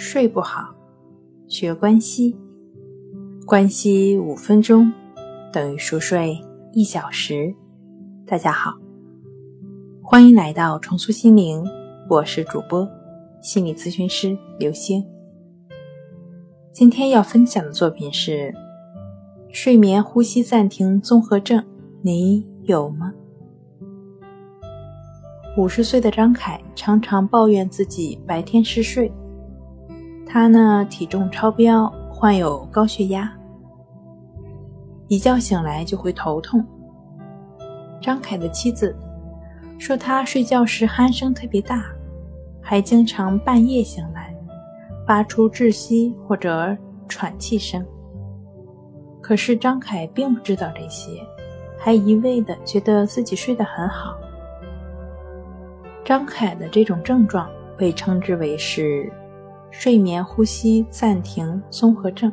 睡不好，学关西，关西五分钟等于熟睡一小时。大家好，欢迎来到重塑心灵，我是主播心理咨询师刘星。今天要分享的作品是睡眠呼吸暂停综合症，你有吗？五十岁的张凯常常抱怨自己白天嗜睡。他呢，体重超标，患有高血压，一觉醒来就会头痛。张凯的妻子说，他睡觉时鼾声特别大，还经常半夜醒来，发出窒息或者喘气声。可是张凯并不知道这些，还一味的觉得自己睡得很好。张凯的这种症状被称之为是。睡眠呼吸暂停综合症，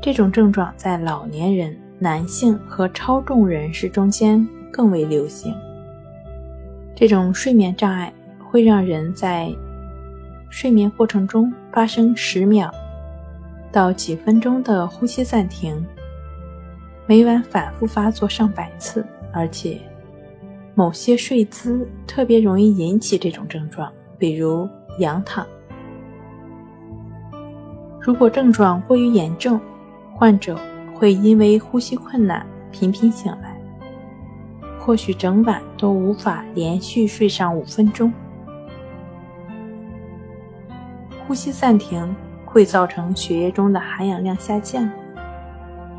这种症状在老年人、男性和超重人士中间更为流行。这种睡眠障碍会让人在睡眠过程中发生十秒到几分钟的呼吸暂停，每晚反复发作上百次，而且某些睡姿特别容易引起这种症状，比如。仰躺，如果症状过于严重，患者会因为呼吸困难频频醒来，或许整晚都无法连续睡上五分钟。呼吸暂停会造成血液中的含氧量下降，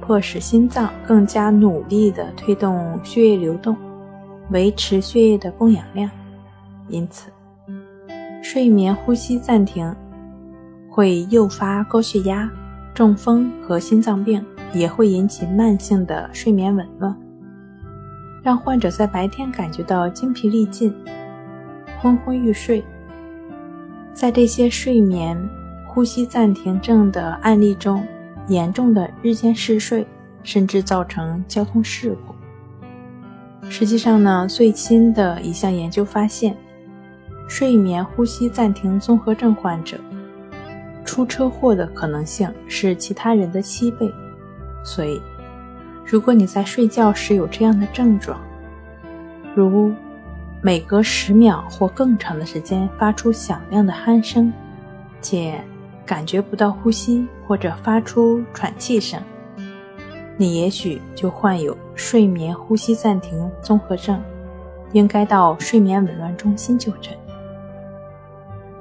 迫使心脏更加努力地推动血液流动，维持血液的供氧量，因此。睡眠呼吸暂停会诱发高血压、中风和心脏病，也会引起慢性的睡眠紊乱，让患者在白天感觉到精疲力尽、昏昏欲睡。在这些睡眠呼吸暂停症的案例中，严重的日间嗜睡甚至造成交通事故。实际上呢，最新的一项研究发现。睡眠呼吸暂停综合症患者出车祸的可能性是其他人的七倍，所以，如果你在睡觉时有这样的症状，如每隔十秒或更长的时间发出响亮的鼾声，且感觉不到呼吸或者发出喘气声，你也许就患有睡眠呼吸暂停综合症，应该到睡眠紊乱中心就诊。